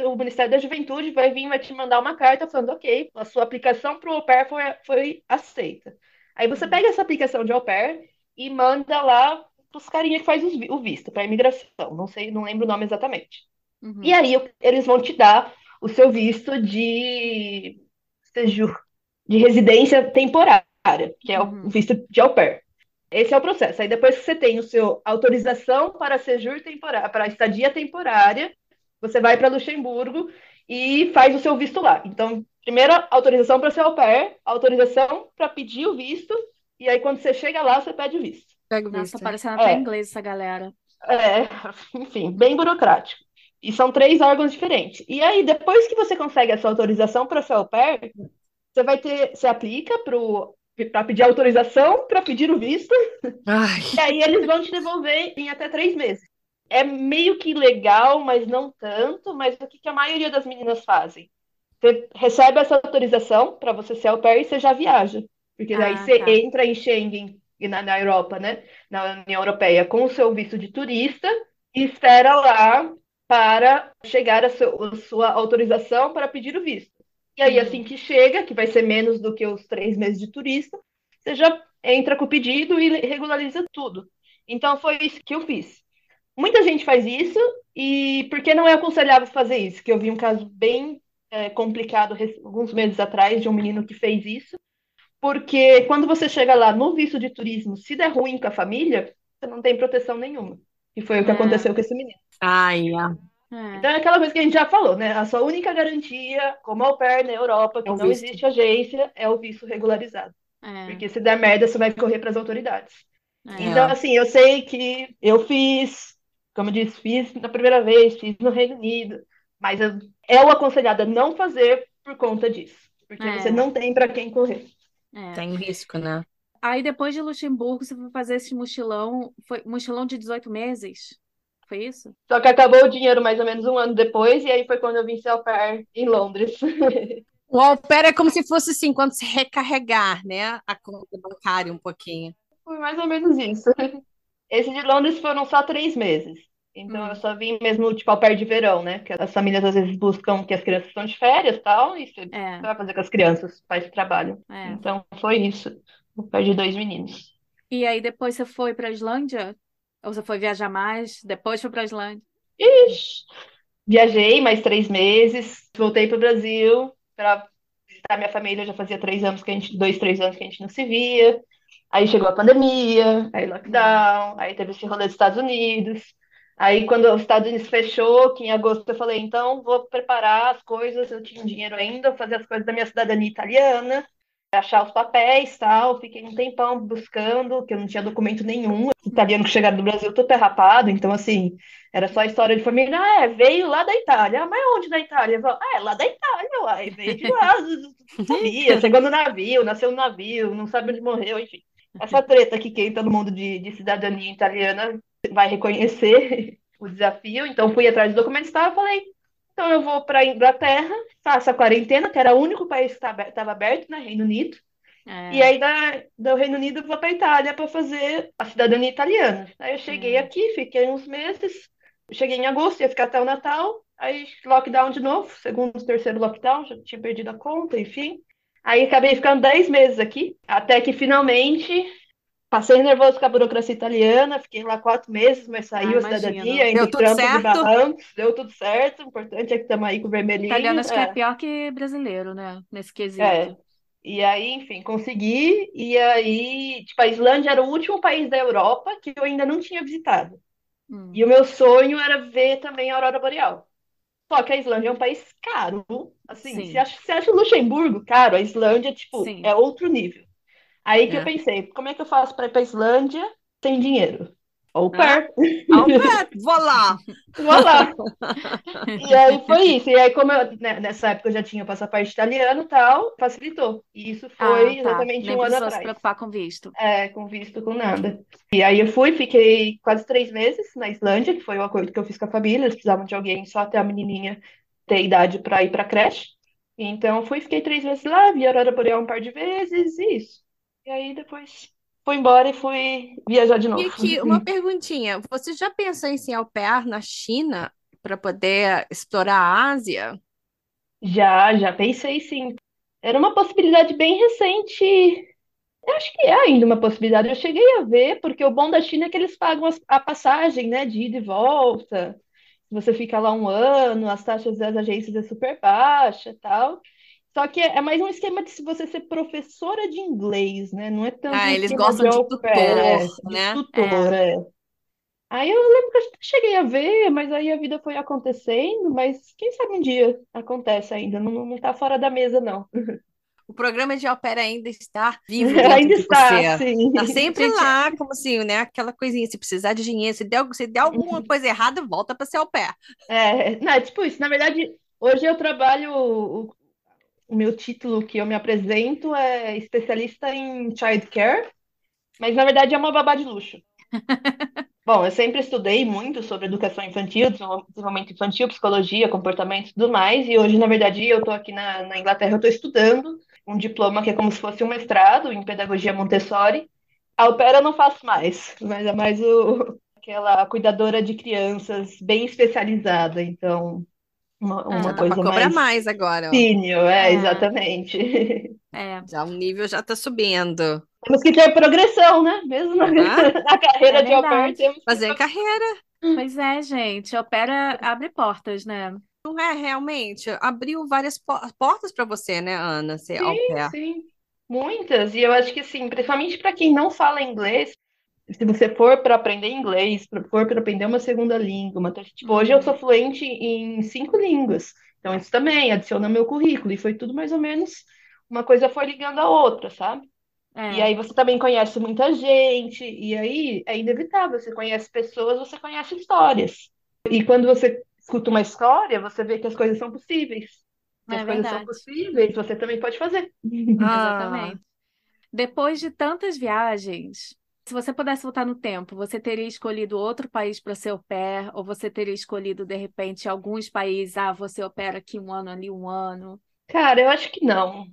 O Ministério da Juventude vai vir e vai te mandar uma carta falando, ok, a sua aplicação para o au pair foi, foi aceita. Aí você uhum, pega essa aplicação de au pair e manda lá os carinha que faz os o visto para imigração. Não sei, não lembro o nome exatamente. E uhum, aí o- eles vão te dar o seu visto de séjour, de residência temporária, que é o uhum, visto de au pair. Esse é o processo. Aí depois que você tem o seu autorização para séjour temporário, para estadia temporária, você vai para Luxemburgo e faz o seu visto lá. Então, primeira autorização para ser au pair, autorização para pedir o visto, e aí quando você chega lá, você pede o visto. Pega o Nossa, tá visto. parecendo até É, inglês essa galera. é, enfim, bem burocrático. E são três órgãos diferentes. E aí, depois que você consegue essa autorização para ser au pair, você vai ter, você aplica para pedir autorização para pedir o visto, Ai. e aí eles vão te devolver em até três meses. É meio que legal, mas não tanto. Mas o que que a maioria das meninas fazem? Você recebe essa autorização para você ser au pair e você já viaja. Porque daí Ah, você tá. entra em Schengen e na, na Europa, né? Na União Europeia, com o seu visto de turista e espera lá para chegar a, seu- a sua autorização para pedir o visto. E aí, assim Uhum, que chega, que vai ser menos do que os três meses de turista, você já entra com o pedido e regulariza tudo. Então, foi isso que eu fiz. Muita gente faz isso, e por que não é aconselhável fazer isso? Que eu vi um caso bem é, complicado alguns meses atrás de um menino que fez isso, porque quando você chega lá no visto de turismo, se der ruim com a família, você não tem proteção nenhuma. E foi o que é, aconteceu com esse menino. Ai, é. é, Então é aquela coisa que a gente já falou, né? A sua única garantia como au pair na Europa, É que o não visto. existe agência, é o visto regularizado. é, Porque se der merda, você vai correr para as autoridades. é. Então, É. assim, eu sei que eu fiz, como eu disse, fiz na primeira vez, fiz no Reino Unido, mas é o aconselhado a não fazer por conta disso, porque você É, não tem para quem correr. é. Tem risco, né? Aí depois de Luxemburgo, você foi fazer esse mochilão, foi mochilão de 18 meses? Foi isso? Só que acabou o dinheiro mais ou menos um ano depois, e aí foi quando eu vim ser au pair em Londres. O au pair é como se fosse assim, quando se recarregar, né? A conta bancária um pouquinho. Foi mais ou menos isso. Esse de Londres foram só três meses. Então eu Hum, só vim mesmo, tipo, ao pé de verão, né? Que as famílias às vezes buscam que as crianças estão de férias e tal, e você é, vai fazer com as crianças, faz trabalho. é. Então foi isso. o pai de dois meninos. E aí depois você foi para a Islândia? Ou você foi viajar mais? Depois foi para a Islândia? Ixi, viajei mais três meses, voltei para o Brasil para visitar minha família. Já fazia três anos que a gente, dois, três anos que a gente não se via. Aí chegou a pandemia, aí lockdown, aí teve esse rolê dos Estados Unidos. Aí, quando os Estados Unidos fechou, que em agosto eu falei, então vou preparar as coisas, eu tinha dinheiro ainda, fazer as coisas da minha cidadania italiana, achar os papéis tal. Fiquei um tempão buscando, que eu não tinha documento nenhum. Italiano que chegaram do Brasil todo derrapado, então assim, era só história de família. Ah, é, veio lá da Itália. Ah, mas onde da Itália? Falo, ah, é lá da Itália, uai, veio de lá, sabia, chegou no navio, nasceu no navio, não sabe onde morreu, enfim. Essa treta que quem todo mundo de, de cidadania italiana vai reconhecer o desafio. Então, fui atrás dos documentos e tal, falei, então eu vou para a Inglaterra, faço a quarentena, que era o único país que estava aberto, né, Reino Unido. É. E aí, da, do Reino Unido, eu vou para Itália para fazer a cidadania italiana. Aí eu cheguei Hum. aqui, fiquei uns meses. Cheguei em agosto, ia ficar até o Natal. Aí, lockdown de novo, segundo, terceiro lockdown, já tinha perdido a conta, enfim. Aí, acabei ficando 10 meses aqui, até que finalmente passei nervoso com a burocracia italiana. Fiquei lá quatro meses, mas saiu Ah, a cidadania, ainda Deu e certo? barrancos, deu tudo certo. O importante é que estamos aí com o vermelhinho. Italiano acho que é é. pior que brasileiro, né? Nesse quesito. É. E aí, enfim, consegui. E aí, tipo, a Islândia era o último país da Europa que eu ainda não tinha visitado. Hum. E o meu sonho era ver também a Aurora Boreal. Só que a Islândia é um país caro. Assim, Sim. você acha, você acha o Luxemburgo caro? A Islândia, tipo, Sim. é outro nível. Aí que É. eu pensei, como é que eu faço para ir para Islândia sem dinheiro? Au Ah. pair. Pé, vou lá. Vou lá. E aí foi isso. E aí, como eu, né, nessa época eu já tinha o passaporte italiano e tal, facilitou. E isso Ah, foi tá. exatamente Nem um ano precisou se atrás. preocupar com visto. É, com visto, com nada. E aí eu fui, fiquei quase três meses na Islândia, que foi o acordo que eu fiz com a família. Eles precisavam de alguém só até a menininha ter idade para ir para creche. Então fui, fiquei três meses lá, vi a Aurora Boreal um par de vezes, e isso. E aí depois fui embora e fui viajar de E novo. aqui, uma perguntinha. Você já pensou em ser au pair na China para poder explorar a Ásia? Já, já pensei sim. Era uma possibilidade bem recente. Eu acho que é ainda uma possibilidade. Eu cheguei a ver, porque o bom da China é que eles pagam a passagem, né, de ida e volta. Você fica lá um ano, as taxas das agências é super baixa e tal. Só que é é mais um esquema de se você ser professora de inglês, né? Não é tanto Ah, um eles gostam de au tutor, é, de né? tutor, é. Aí eu lembro que eu cheguei a ver, mas aí a vida foi acontecendo, mas quem sabe um dia acontece ainda, não, não tá fora da mesa, não. O programa de pair ainda está vivo Ainda de está, você. sim. Tá sempre Gente, lá, como assim, né? Aquela coisinha, se precisar de dinheiro, se der, se der alguma coisa errada, volta para ser au pair. É, não, é tipo isso. Na verdade, hoje eu trabalho, o, meu título que eu me apresento é especialista em childcare, mas na verdade é uma babá de luxo. Bom, eu sempre estudei muito sobre educação infantil, desenvol- desenvolvimento infantil, psicologia, comportamento e tudo mais, e hoje, na verdade, eu estou aqui na, na Inglaterra, eu estou estudando um diploma que é como se fosse um mestrado em pedagogia Montessori. A pair eu não faço mais, mas é mais o, aquela cuidadora de crianças bem especializada, então uma, uma Ah, Já dá para coisa cobrar mais mais agora, ó. é, É. exatamente. É, Já o nível já tá subindo. Temos que ter progressão, né? Mesmo na, Ah, na carreira é de au pair, verdade. temos que fazer carreira. Pois é, gente. Opera abre portas, né? Não é realmente? Abriu várias po- portas para você, né, Ana? Ser au Sim, sim. Muitas. E eu acho que, sim, principalmente para quem não fala inglês, se você for para aprender inglês, for para aprender uma segunda língua, uma tipo, hoje eu Uhum. sou fluente em cinco línguas. Então, isso também adiciona meu currículo. E foi tudo mais ou menos, uma coisa foi ligando a outra, sabe? E É, aí você também conhece muita gente, e aí é inevitável, você conhece pessoas, você conhece histórias. E quando você escuta uma história, você vê que as coisas são possíveis. Se é as coisas são verdade. possíveis, você também pode fazer. Ah, Exatamente. Depois de tantas viagens, se você pudesse voltar no tempo, você teria escolhido outro país para ser au pair, ou você teria escolhido, de repente, alguns países, ah, você opera aqui um ano, ali um ano. Cara, eu acho que não.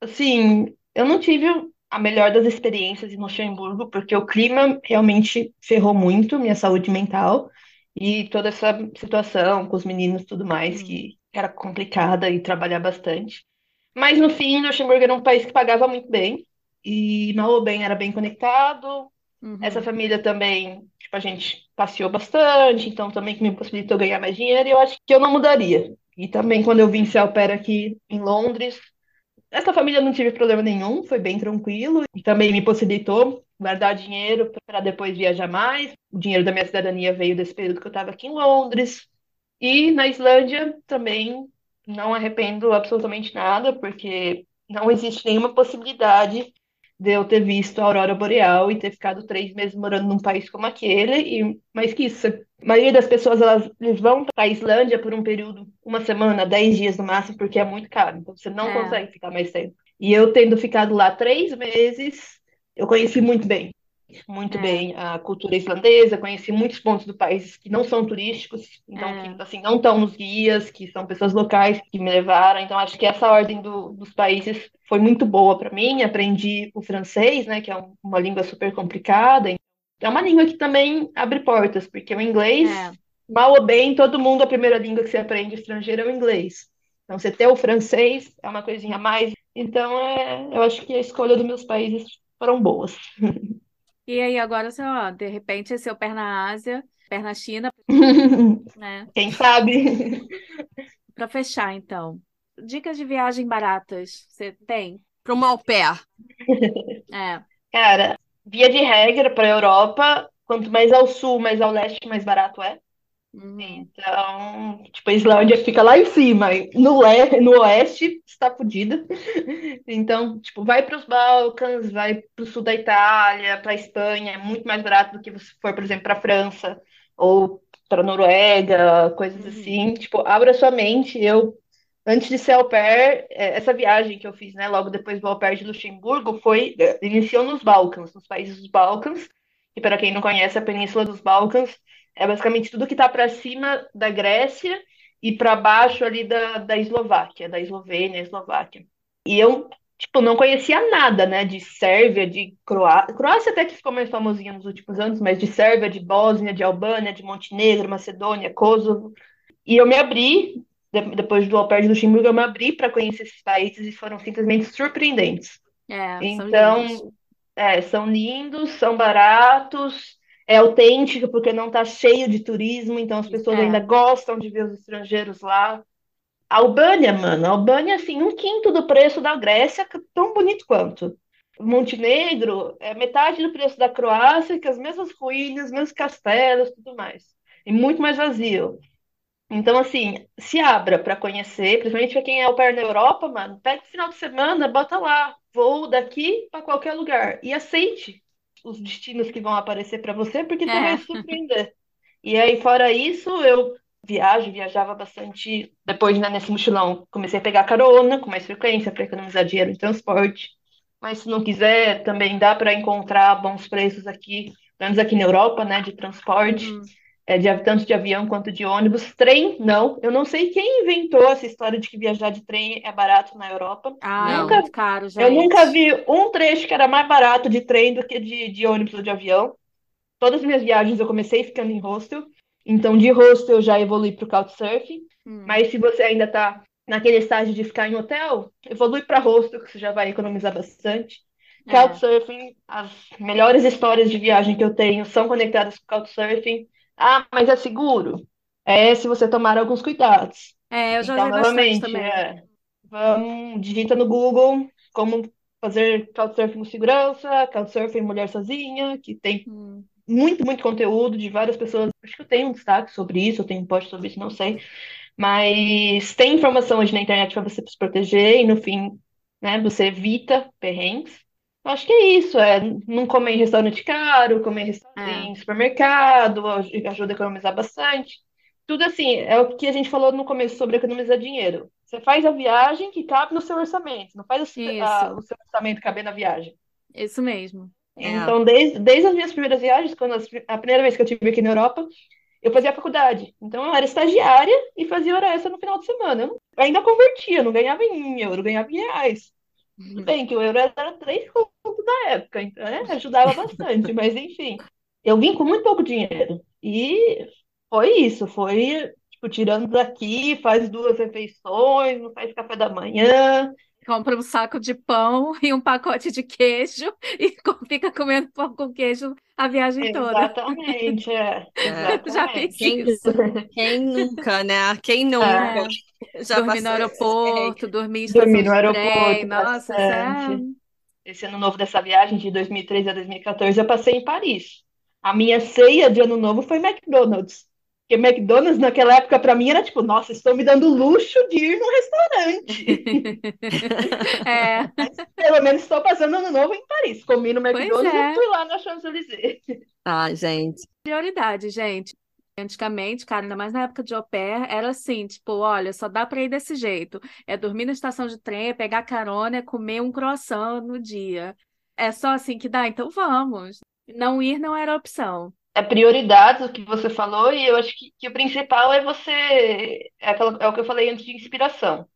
Assim, eu não tive a melhor das experiências em Luxemburgo, porque o clima realmente ferrou muito minha saúde mental e toda essa situação com os meninos e tudo mais, que era complicada e trabalhar bastante. Mas no fim, Luxemburgo era um país que pagava muito bem. e mal ou bem era bem conectado. Uhum. Essa família também, tipo, a gente passeou bastante, então também que me possibilitou ganhar mais dinheiro, e eu acho que eu não mudaria. E também quando eu vim ser au pair aqui em Londres, essa família não tive problema nenhum, foi bem tranquilo, e também me possibilitou guardar dinheiro para depois viajar mais. O dinheiro da minha cidadania veio desse período que eu estava aqui em Londres. E na Islândia também não arrependo absolutamente nada, porque não existe nenhuma possibilidade de eu ter visto a aurora boreal e ter ficado três meses morando num país como aquele. E mais que isso, a maioria das pessoas elas, eles vão para a Islândia por um período, uma semana, dez dias no máximo, porque é muito caro. Então você não É. consegue ficar mais tempo. E eu tendo ficado lá três meses, eu conheci muito bem. Muito É. bem a cultura islandesa, conheci muitos pontos do país que não são turísticos, então É. que assim não estão nos guias, que são pessoas locais que me levaram. Então acho que essa ordem do- dos países foi muito boa para mim. Aprendi o francês, né, que é um- uma língua super complicada. É uma língua que também abre portas, porque o inglês, É. mal ou bem, todo mundo a primeira língua que você aprende estrangeira é o inglês. Então você ter o francês é uma coisinha a mais. Então é, eu acho que a escolha dos meus países foram boas. E aí, agora, você, ó, de repente, seu pé na Ásia, pé na China, né? Quem sabe? Para fechar, então. Dicas de viagem baratas, você tem? Para uma au pair. É. Cara, via de regra para a Europa, quanto mais ao sul, mais ao leste, mais barato é. Então, tipo, a Islândia fica lá em cima, no, le no oeste está fodida. Então, tipo, vai para os Balcãs, vai para o sul da Itália, para a Espanha, é muito mais barato do que você for, por exemplo, para a França ou para a Noruega, coisas Uhum. assim. Tipo, abra sua mente. Eu, antes de ser au pair, é, essa viagem que eu fiz, né, logo depois do au pair de Luxemburgo, foi, é, iniciou nos Balcãs, nos países dos Balcãs. E para quem não conhece, a Península dos Balcãs é basicamente tudo que está para cima da Grécia e para baixo ali da, da Eslováquia, da Eslovênia, Eslováquia. E eu, tipo, não conhecia nada, né, de Sérvia, de Croácia. Croácia até que ficou mais famosinha nos últimos anos, mas de Sérvia, de Bósnia, de Albânia, de Montenegro, Macedônia, Kosovo. E eu me abri, de- depois do au pair de Luxemburgo, eu me abri para conhecer esses países e foram simplesmente surpreendentes. É, são Então, lindos. é, são lindos, são baratos, é autêntico porque não está cheio de turismo, então as pessoas É. ainda gostam de ver os estrangeiros lá. A Albânia, mano, a Albânia, assim, um quinto do preço da Grécia, tão bonito quanto. Montenegro é metade do preço da Croácia, que as mesmas ruínas, os mesmos castelos, tudo mais. E muito mais vazio. Então, assim, se abra para conhecer, principalmente para quem é au pair na Europa, mano, pega o final de semana, bota lá, vou daqui para qualquer lugar e aceite os destinos que vão aparecer para você, porque você É. vai surpreender. E aí, fora isso, eu viajo, viajava bastante depois, né, nesse mochilão. Comecei a pegar carona com mais frequência para economizar dinheiro em transporte. Mas se não quiser, também dá para encontrar bons preços aqui, pelo menos aqui na Europa, né, de transporte Uhum. É, de, tanto de avião quanto de ônibus. Trem, não. Eu não sei quem inventou essa história de que viajar de trem é barato na Europa. Ah, é Nunca, muito caro, eu nunca gente. vi um trecho que era mais barato de trem do que de, de ônibus ou de avião. Todas as minhas viagens eu comecei ficando em hostel. Então, de hostel eu já evolui para o Couchsurfing. Hum. Mas se você ainda está naquele estágio de ficar em hotel, evolui para hostel, que você já vai economizar bastante. É. Couchsurfing, as melhores histórias de viagem que eu tenho são conectadas com Couchsurfing. Ah, mas é seguro? É se você tomar alguns cuidados. É, eu já Então, bastante novamente, também. é, vamos, digita no Google como fazer Couchsurfing com segurança, Couchsurfing mulher sozinha, que tem Hum. muito, muito conteúdo de várias pessoas. Acho que eu tenho um destaque sobre isso, eu tenho um post sobre isso, não sei. Mas tem informação hoje na internet para você se proteger e no fim, né, você evita perrengues. Acho que é isso, é não comer em restaurante caro, comer em resta- É. em supermercado, aj- ajuda a economizar bastante. Tudo assim, é o que a gente falou no começo sobre economizar dinheiro. Você faz a viagem que cabe no seu orçamento, não faz o seu- a- o seu orçamento caber na viagem. Isso mesmo. É. Então, desde, desde as minhas primeiras viagens, quando as- a primeira vez que eu estive aqui na Europa, eu fazia faculdade. Então, eu era estagiária e fazia hora extra no final de semana. Eu ainda convertia, não ganhava em euro, eu ganhava em reais. Tudo bem que o euro era três contos na época, então, né, ajudava bastante. Mas, enfim, eu vim com muito pouco dinheiro. E foi isso, foi, tipo, tirando daqui, faz duas refeições, não faz café da manhã. Compra um saco de pão e um pacote de queijo e fica comendo pão com queijo a viagem toda. Exatamente, é. Já fiz Quem, isso. quem nunca, né? Quem nunca? Já dormir no aeroporto, dormir em Dormir no aeroporto, trem. Nossa, é... Esse ano novo dessa viagem de 2013 a 2014, eu passei em Paris. A minha ceia de ano novo foi McDonald's. Porque McDonald's naquela época para mim era tipo, nossa, estou me dando o luxo de ir num restaurante. É, Pelo menos estou passando ano novo em Paris. Comi no McDonald's é. e fui lá na Champs-Élysées. Ah, gente. prioridade, gente. Antigamente, cara, ainda mais na época de au pair, era assim, tipo, olha, só dá pra ir desse jeito. É dormir na estação de trem, é pegar carona, é comer um croissant no dia. É só assim que dá, então vamos. Não ir não era opção. É prioridades, o que você falou, e eu acho que, que o principal é você. É, aquela- é o que eu falei antes de inspiração.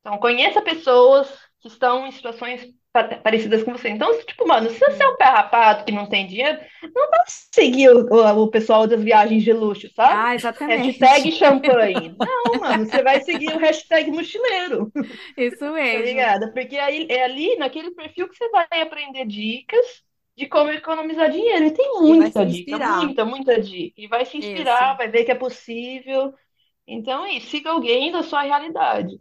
Então, conheça pessoas que estão em situações pa- parecidas com você. Então, tipo, mano, se você é um pé rapado que não tem dinheiro, não vai seguir o, o, pessoal das viagens de luxo, sabe? Ah, exatamente. Hashtag champanhe. Não, mano, você vai seguir o hashtag mochileiro, Isso tá mesmo. ligado? Porque aí, é ali, naquele perfil, que você vai aprender dicas de como economizar dinheiro. E tem muita dica, inspirar. muita, muita dica. E vai se inspirar, Isso. vai ver que é possível. Então, é isso, siga alguém da sua realidade.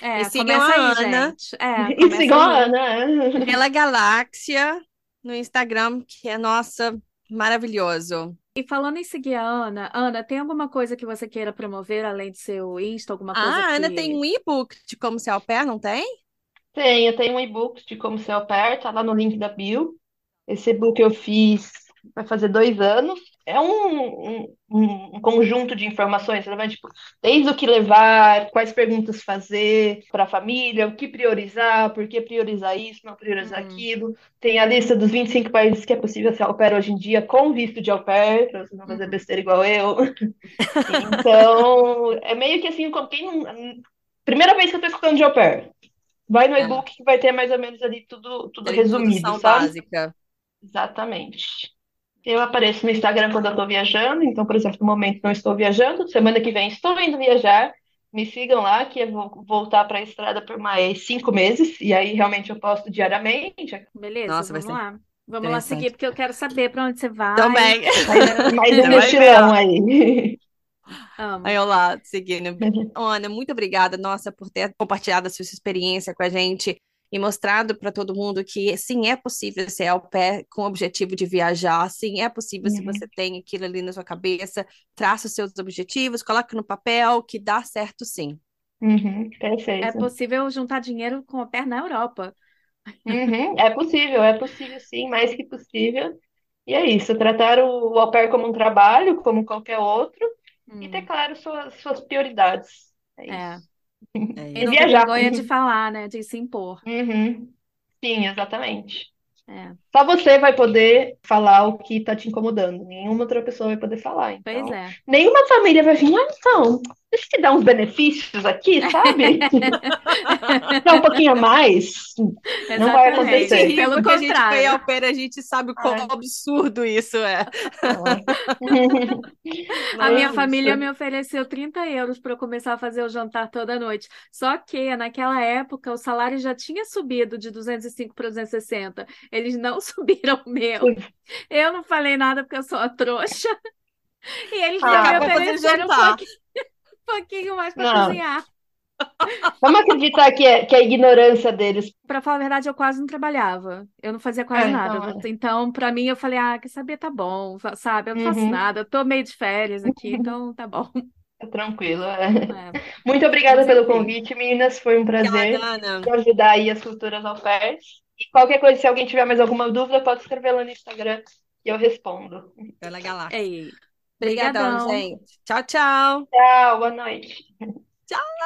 É, E sigam a aí, Ana. gente. É, E sigam a. Ana. Pela Galáxia no Instagram, que é, nossa, maravilhoso. E falando em seguir a Ana, Ana, tem alguma coisa que você queira promover além do seu Insta, alguma coisa Ah, a Ana que... tem um e-book de como ser au pair, não tem? Tem, eu tenho um e-book de como ser au pair, tá lá no link da bio. Esse e-book eu fiz vai fazer dois anos. É um, um, um conjunto de informações, vai, tipo, desde o que levar, quais perguntas fazer para a família, o que priorizar, por que priorizar isso, não priorizar Uhum. aquilo. Tem a lista dos 25 países que é possível ser au pair hoje em dia, com visto de au pair, para você não fazer Uhum. besteira igual eu. Então, é meio que assim, quem não... Primeira vez que eu tô escutando de au pair. Vai no É. e-book que vai ter mais ou menos ali tudo, tudo resumido, sabe? básica. Exatamente. Eu apareço no Instagram quando eu estou viajando, então, por exemplo, no momento não estou viajando, semana que vem estou indo viajar. Me sigam lá, que eu vou voltar para a estrada por mais cinco meses, e aí realmente eu posto diariamente. Beleza, Nossa, vai vamos ser lá. Vamos lá seguir, porque eu quero saber para onde você vai. Também. Mais, mais um aí. Amo. Aí eu lá, seguindo. Ana, muito obrigada, nossa, por ter compartilhado a sua experiência com a gente e mostrado para todo mundo que sim, é possível ser ao pé com o objetivo de viajar, sim, é possível se Uhum. você tem aquilo ali na sua cabeça, traça os seus objetivos, coloque no papel que dá certo sim. Uhum, É perfeito. possível juntar dinheiro com a pé na Europa. Uhum, é possível, é possível sim, mais que possível. E é isso, tratar o, o au pair como um trabalho, como qualquer outro, e ter Hum, claro suas, suas prioridades. É é. É não viajar. vergonha de falar, né? De se impor. Uhum. Sim, exatamente. É. Só você vai poder falar o que tá te incomodando. Nenhuma outra pessoa vai poder falar. Pois Então, é. nenhuma família vai vir, ah, então, deixa eu te dar uns benefícios aqui, sabe? Dá um pouquinho a mais. Não vai A Exatamente. acontecer. Pelo porque a gente foi contrário. ao pé, a gente sabe o quão Ai. absurdo isso é. A minha família me ofereceu 30 euros para eu começar a fazer o jantar toda noite. Só que naquela época o salário já tinha subido de 205 para 260. Eles não subiram o meu. Eu não falei nada porque eu sou uma trouxa. E eles Ah, me ofereceram um pouquinho, pouquinho mais para cozinhar. Vamos acreditar que é, que é a ignorância deles. Para falar a verdade, eu quase não trabalhava. Eu não fazia quase Ah, nada. então é. Então, para mim, eu falei, ah, quer saber, tá bom, sabe? Eu não faço Uhum. nada. Eu tô meio de férias aqui, então tá bom. É tranquilo. é. É. Muito obrigada pelo convite, meninas. Foi um prazer Obrigada, ajudar aí as culturas ao pé. E qualquer coisa, se alguém tiver mais alguma dúvida, pode escrever lá no Instagram e eu respondo. Pela galáxia. Ei, Obrigadão, brigadão. gente. Tchau, tchau. Tchau, boa noite. Tchau.